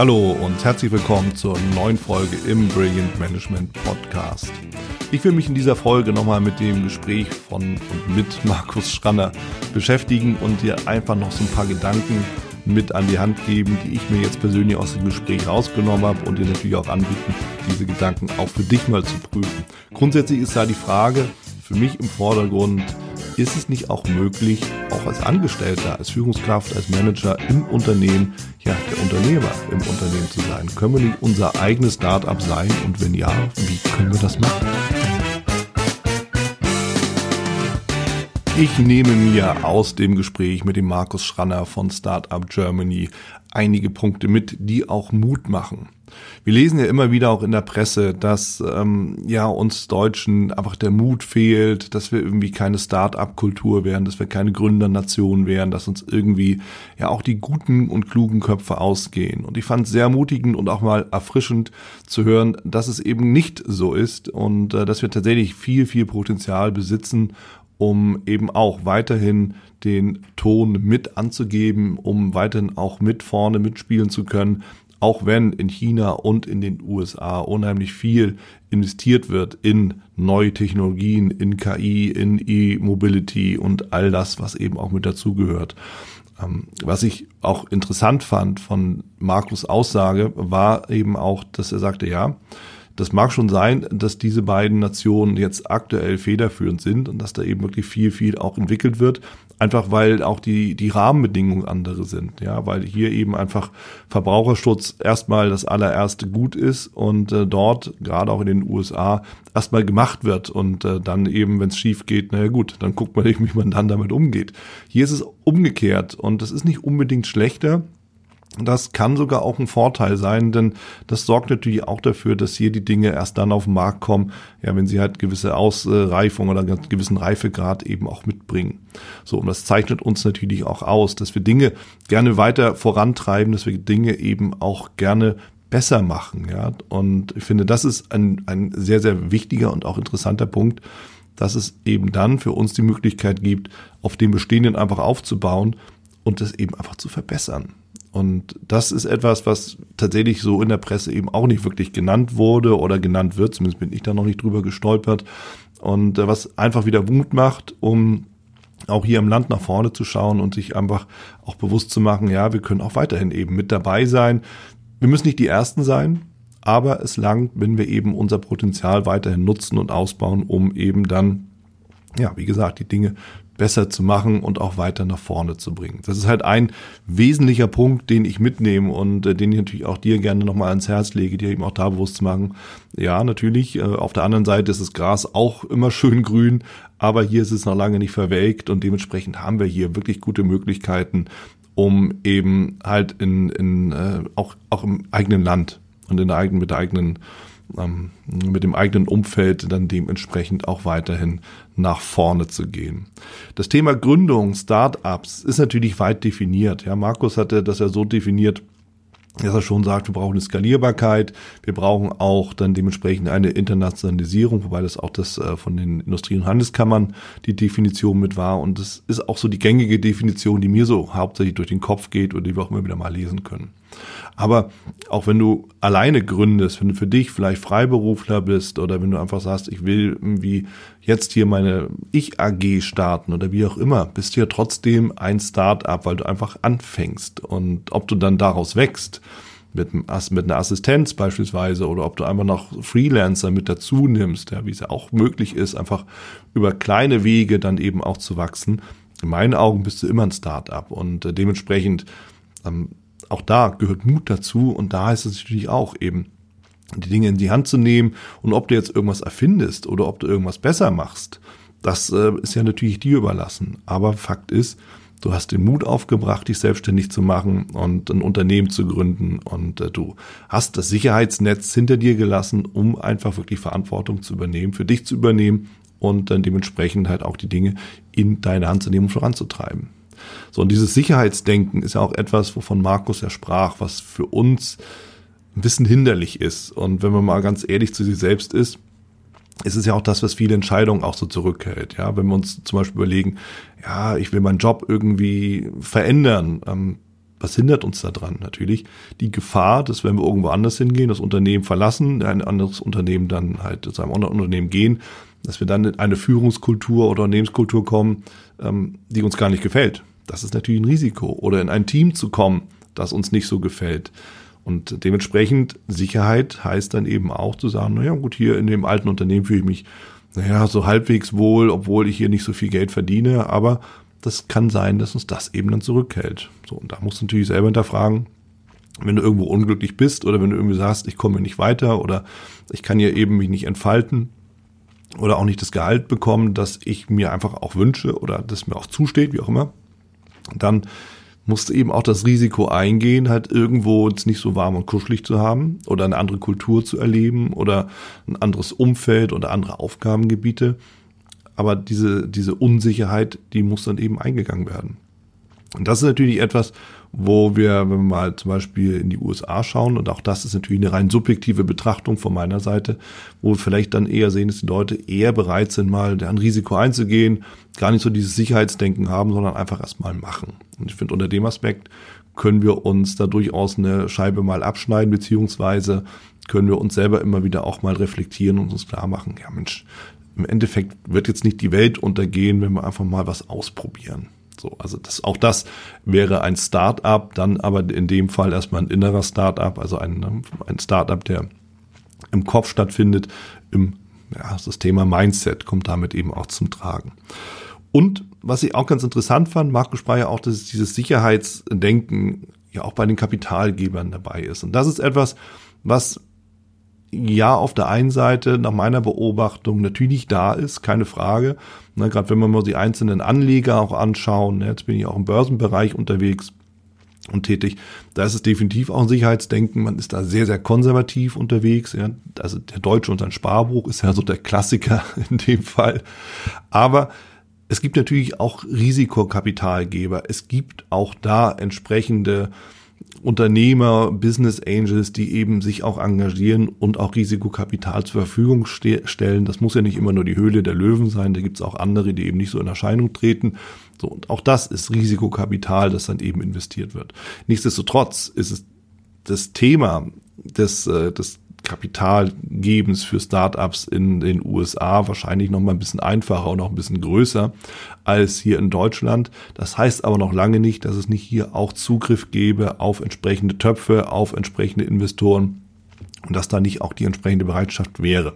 Hallo und herzlich willkommen zur neuen Folge im Brilliant Management Podcast. Ich will mich in dieser Folge nochmal mit dem Gespräch von und mit Markus Schranner beschäftigen und dir einfach noch so ein paar Gedanken mit an die Hand geben, die ich mir jetzt persönlich aus dem Gespräch rausgenommen habe und dir natürlich auch anbieten, diese Gedanken auch für dich mal zu prüfen. Grundsätzlich ist da die Frage für mich im Vordergrund, ist es nicht auch möglich, auch als Angestellter, als Führungskraft, als Manager im Unternehmen, ja, der Unternehmer im Unternehmen zu sein? Können wir nicht unser eigenes Start-up sein? Und wenn ja, wie können wir das machen? Ich nehme mir aus dem Gespräch mit dem Markus Schranner von Startup Germany einige Punkte mit, die auch Mut machen. Wir lesen ja immer wieder auch in der Presse, dass ähm, ja uns Deutschen einfach der Mut fehlt, dass wir irgendwie keine Start-up-Kultur wären, dass wir keine Gründernation wären, dass uns irgendwie ja auch die guten und klugen Köpfe ausgehen. Und ich fand es sehr ermutigend und auch mal erfrischend zu hören, dass es eben nicht so ist und äh, dass wir tatsächlich viel, viel Potenzial besitzen um eben auch weiterhin den Ton mit anzugeben, um weiterhin auch mit vorne mitspielen zu können, auch wenn in China und in den USA unheimlich viel investiert wird in neue Technologien, in KI, in E-Mobility und all das, was eben auch mit dazugehört. Ähm, was ich auch interessant fand von Markus Aussage, war eben auch, dass er sagte, ja, das mag schon sein, dass diese beiden Nationen jetzt aktuell federführend sind und dass da eben wirklich viel, viel auch entwickelt wird. Einfach weil auch die, die Rahmenbedingungen andere sind. Ja, weil hier eben einfach Verbraucherschutz erstmal das allererste Gut ist und äh, dort, gerade auch in den USA, erstmal gemacht wird und äh, dann eben, wenn es schief geht, naja gut, dann guckt man eben, wie man dann damit umgeht. Hier ist es umgekehrt und das ist nicht unbedingt schlechter, das kann sogar auch ein Vorteil sein, denn das sorgt natürlich auch dafür, dass hier die Dinge erst dann auf den Markt kommen, ja, wenn sie halt gewisse Ausreifung oder einen gewissen Reifegrad eben auch mitbringen. So, und das zeichnet uns natürlich auch aus, dass wir Dinge gerne weiter vorantreiben, dass wir Dinge eben auch gerne besser machen, ja. Und ich finde, das ist ein, ein sehr, sehr wichtiger und auch interessanter Punkt, dass es eben dann für uns die Möglichkeit gibt, auf dem Bestehenden einfach aufzubauen und das eben einfach zu verbessern. Und das ist etwas, was tatsächlich so in der Presse eben auch nicht wirklich genannt wurde oder genannt wird. Zumindest bin ich da noch nicht drüber gestolpert. Und äh, was einfach wieder Mut macht, um auch hier im Land nach vorne zu schauen und sich einfach auch bewusst zu machen, ja, wir können auch weiterhin eben mit dabei sein. Wir müssen nicht die Ersten sein, aber es langt, wenn wir eben unser Potenzial weiterhin nutzen und ausbauen, um eben dann, ja, wie gesagt, die Dinge besser zu machen und auch weiter nach vorne zu bringen. Das ist halt ein wesentlicher Punkt, den ich mitnehme und äh, den ich natürlich auch dir gerne nochmal ans Herz lege, dir eben auch da bewusst zu machen. Ja, natürlich, äh, auf der anderen Seite ist das Gras auch immer schön grün, aber hier ist es noch lange nicht verwelkt und dementsprechend haben wir hier wirklich gute Möglichkeiten, um eben halt in, in äh, auch, auch im eigenen Land und in der eigenen, mit der eigenen ähm, mit dem eigenen Umfeld dann dementsprechend auch weiterhin nach vorne zu gehen. Das Thema Gründung, Startups ist natürlich weit definiert. Ja, Markus hatte das ja so definiert, dass er schon sagt, wir brauchen eine Skalierbarkeit, wir brauchen auch dann dementsprechend eine Internationalisierung, wobei das auch das äh, von den Industrie- und Handelskammern die Definition mit war. Und das ist auch so die gängige Definition, die mir so hauptsächlich durch den Kopf geht und die wir auch immer wieder mal lesen können. Aber auch wenn du alleine gründest, wenn du für dich vielleicht Freiberufler bist oder wenn du einfach sagst, ich will irgendwie jetzt hier meine Ich-AG starten oder wie auch immer, bist du ja trotzdem ein Start-up, weil du einfach anfängst. Und ob du dann daraus wächst, mit, mit einer Assistenz beispielsweise oder ob du einfach noch Freelancer mit dazu nimmst, ja, wie es ja auch möglich ist, einfach über kleine Wege dann eben auch zu wachsen. In meinen Augen bist du immer ein Start-up und äh, dementsprechend ähm, auch da gehört Mut dazu und da heißt es natürlich auch eben, die Dinge in die Hand zu nehmen und ob du jetzt irgendwas erfindest oder ob du irgendwas besser machst, das äh, ist ja natürlich dir überlassen. Aber Fakt ist, du hast den Mut aufgebracht, dich selbstständig zu machen und ein Unternehmen zu gründen und äh, du hast das Sicherheitsnetz hinter dir gelassen, um einfach wirklich Verantwortung zu übernehmen, für dich zu übernehmen und dann dementsprechend halt auch die Dinge in deine Hand zu nehmen und voranzutreiben. So, und dieses Sicherheitsdenken ist ja auch etwas, wovon Markus ja sprach, was für uns ein bisschen hinderlich ist. Und wenn man mal ganz ehrlich zu sich selbst ist, ist es ja auch das, was viele Entscheidungen auch so zurückhält. Ja, wenn wir uns zum Beispiel überlegen, ja, ich will meinen Job irgendwie verändern, ähm, was hindert uns daran? Natürlich die Gefahr, dass wenn wir irgendwo anders hingehen, das Unternehmen verlassen, ein anderes Unternehmen dann halt zu einem anderen Unternehmen gehen, dass wir dann in eine Führungskultur oder Unternehmenskultur kommen, ähm, die uns gar nicht gefällt. Das ist natürlich ein Risiko. Oder in ein Team zu kommen, das uns nicht so gefällt. Und dementsprechend Sicherheit heißt dann eben auch zu sagen, naja gut, hier in dem alten Unternehmen fühle ich mich naja, so halbwegs wohl, obwohl ich hier nicht so viel Geld verdiene, aber das kann sein, dass uns das eben dann zurückhält. So, und da musst du natürlich selber hinterfragen, wenn du irgendwo unglücklich bist oder wenn du irgendwie sagst, ich komme nicht weiter oder ich kann hier eben mich nicht entfalten oder auch nicht das Gehalt bekommen, das ich mir einfach auch wünsche oder das mir auch zusteht, wie auch immer, dann musst du eben auch das Risiko eingehen, halt irgendwo es nicht so warm und kuschelig zu haben oder eine andere Kultur zu erleben oder ein anderes Umfeld oder andere Aufgabengebiete. Aber diese, diese Unsicherheit, die muss dann eben eingegangen werden. Und das ist natürlich etwas, wo wir, wenn wir mal zum Beispiel in die USA schauen, und auch das ist natürlich eine rein subjektive Betrachtung von meiner Seite, wo wir vielleicht dann eher sehen, dass die Leute eher bereit sind, mal ein Risiko einzugehen, gar nicht so dieses Sicherheitsdenken haben, sondern einfach erstmal machen. Und ich finde, unter dem Aspekt können wir uns da durchaus eine Scheibe mal abschneiden, beziehungsweise können wir uns selber immer wieder auch mal reflektieren und uns klar machen, ja Mensch, im Endeffekt wird jetzt nicht die Welt untergehen, wenn wir einfach mal was ausprobieren. So, also das, auch das wäre ein Start-up, dann aber in dem Fall erstmal ein innerer Start-up, also ein, ein Start-up, der im Kopf stattfindet, im, ja, das Thema Mindset kommt damit eben auch zum Tragen. Und was ich auch ganz interessant fand, Markus sprach ja auch, dass dieses Sicherheitsdenken ja auch bei den Kapitalgebern dabei ist. Und das ist etwas, was ja auf der einen Seite nach meiner Beobachtung natürlich da ist, keine Frage. Ne, Gerade wenn wir mal die einzelnen Anleger auch anschauen, ne, jetzt bin ich auch im Börsenbereich unterwegs und tätig, da ist es definitiv auch ein Sicherheitsdenken. Man ist da sehr, sehr konservativ unterwegs. Ja. Also der Deutsche und sein Sparbuch ist ja so der Klassiker in dem Fall. Aber es gibt natürlich auch Risikokapitalgeber. Es gibt auch da entsprechende Unternehmer, Business Angels, die eben sich auch engagieren und auch Risikokapital zur Verfügung ste stellen. Das muss ja nicht immer nur die Höhle der Löwen sein, da gibt es auch andere, die eben nicht so in Erscheinung treten. So, und auch das ist Risikokapital, das dann eben investiert wird. Nichtsdestotrotz ist es das Thema des, äh, des Kapitalgebens für Startups in den USA wahrscheinlich noch mal ein bisschen einfacher und auch ein bisschen größer als hier in Deutschland. Das heißt aber noch lange nicht, dass es nicht hier auch Zugriff gäbe auf entsprechende Töpfe, auf entsprechende Investoren und dass da nicht auch die entsprechende Bereitschaft wäre.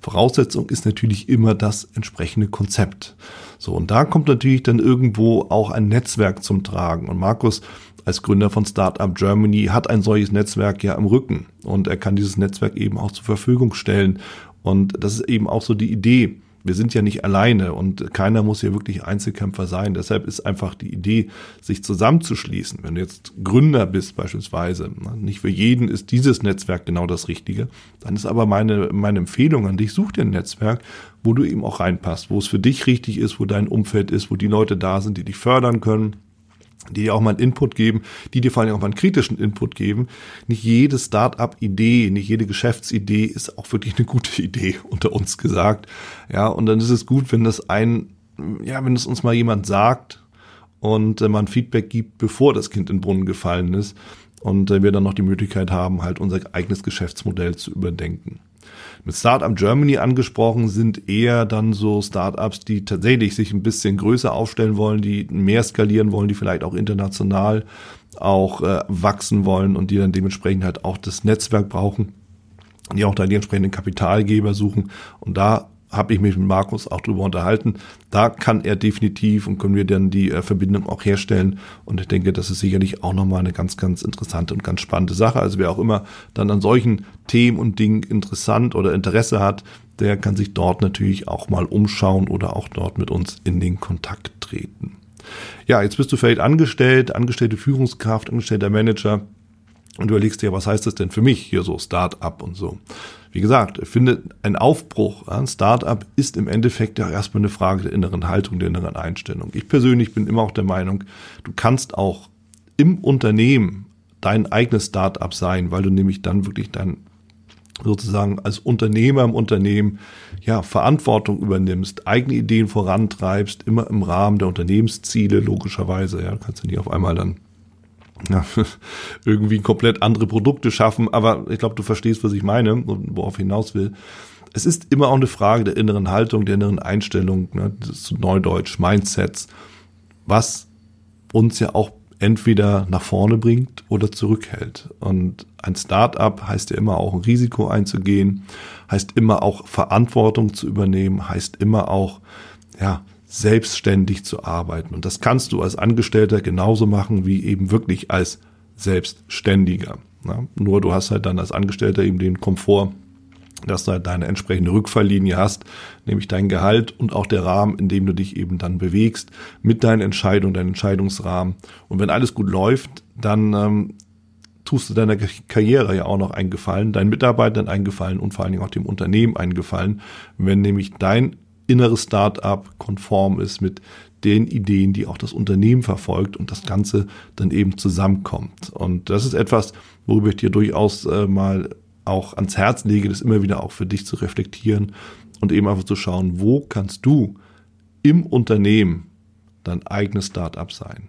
Voraussetzung ist natürlich immer das entsprechende Konzept. So, und da kommt natürlich dann irgendwo auch ein Netzwerk zum Tragen. Und Markus als Gründer von Startup Germany hat ein solches Netzwerk ja im Rücken und er kann dieses Netzwerk eben auch zur Verfügung stellen. Und das ist eben auch so die Idee. Wir sind ja nicht alleine und keiner muss hier wirklich Einzelkämpfer sein. Deshalb ist einfach die Idee, sich zusammenzuschließen. Wenn du jetzt Gründer bist beispielsweise, nicht für jeden ist dieses Netzwerk genau das Richtige, dann ist aber meine, meine Empfehlung an dich, such dir ein Netzwerk, wo du eben auch reinpasst, wo es für dich richtig ist, wo dein Umfeld ist, wo die Leute da sind, die dich fördern können, die dir auch mal einen Input geben, die dir vor allem auch mal einen kritischen Input geben. Nicht jede Start-up-Idee, nicht jede Geschäftsidee ist auch wirklich eine gute Idee, unter uns gesagt. Ja, und dann ist es gut, wenn das ein, ja, wenn es uns mal jemand sagt und äh, man Feedback gibt, bevor das Kind in den Brunnen gefallen ist und äh, wir dann noch die Möglichkeit haben, halt unser eigenes Geschäftsmodell zu überdenken. Mit Startup Germany angesprochen sind eher dann so Startups, die tatsächlich sich ein bisschen größer aufstellen wollen, die mehr skalieren wollen, die vielleicht auch international auch äh, wachsen wollen und die dann dementsprechend halt auch das Netzwerk brauchen, die auch da die entsprechenden Kapitalgeber suchen. Und da habe ich mich mit Markus auch drüber unterhalten. Da kann er definitiv und können wir dann die äh, Verbindung auch herstellen. Und ich denke, das ist sicherlich auch nochmal eine ganz, ganz interessante und ganz spannende Sache. Also wer auch immer dann an solchen Themen und Dingen interessant oder Interesse hat, der kann sich dort natürlich auch mal umschauen oder auch dort mit uns in den Kontakt treten. Ja, jetzt bist du vielleicht angestellt, angestellte Führungskraft, angestellter Manager und überlegst dir, was heißt das denn für mich hier so Start-up und so. Wie gesagt, ich finde, ein Aufbruch, ein Start-up ist im Endeffekt ja erstmal eine Frage der inneren Haltung, der inneren Einstellung. Ich persönlich bin immer auch der Meinung, du kannst auch im Unternehmen dein eigenes Start-up sein, weil du nämlich dann wirklich dann sozusagen als Unternehmer im Unternehmen ja Verantwortung übernimmst, eigene Ideen vorantreibst, immer im Rahmen der Unternehmensziele logischerweise. Ja, du kannst ja nicht auf einmal dann ja, irgendwie komplett andere Produkte schaffen. Aber ich glaube, du verstehst, was ich meine und worauf ich hinaus will. Es ist immer auch eine Frage der inneren Haltung, der inneren Einstellung, ne, des Neudeutsch, Mindsets, was uns ja auch entweder nach vorne bringt oder zurückhält. Und ein Start-up heißt ja immer auch ein Risiko einzugehen, heißt immer auch Verantwortung zu übernehmen, heißt immer auch, ja, selbstständig zu arbeiten. Und das kannst du als Angestellter genauso machen wie eben wirklich als Selbstständiger. Ja, nur du hast halt dann als Angestellter eben den Komfort, dass du halt deine entsprechende Rückfalllinie hast, nämlich dein Gehalt und auch der Rahmen, in dem du dich eben dann bewegst, mit deinen Entscheidungen, deinem Entscheidungsrahmen. Und wenn alles gut läuft, dann ähm, tust du deiner Karriere ja auch noch einen Gefallen, deinen Mitarbeitern einen Gefallen und vor allen Dingen auch dem Unternehmen einen Gefallen, wenn nämlich dein inneres Startup konform ist mit den Ideen, die auch das Unternehmen verfolgt und das Ganze dann eben zusammenkommt. Und das ist etwas, worüber ich dir durchaus äh, mal auch ans Herz lege, das immer wieder auch für dich zu reflektieren und eben einfach zu schauen, wo kannst du im Unternehmen dein eigenes Startup sein.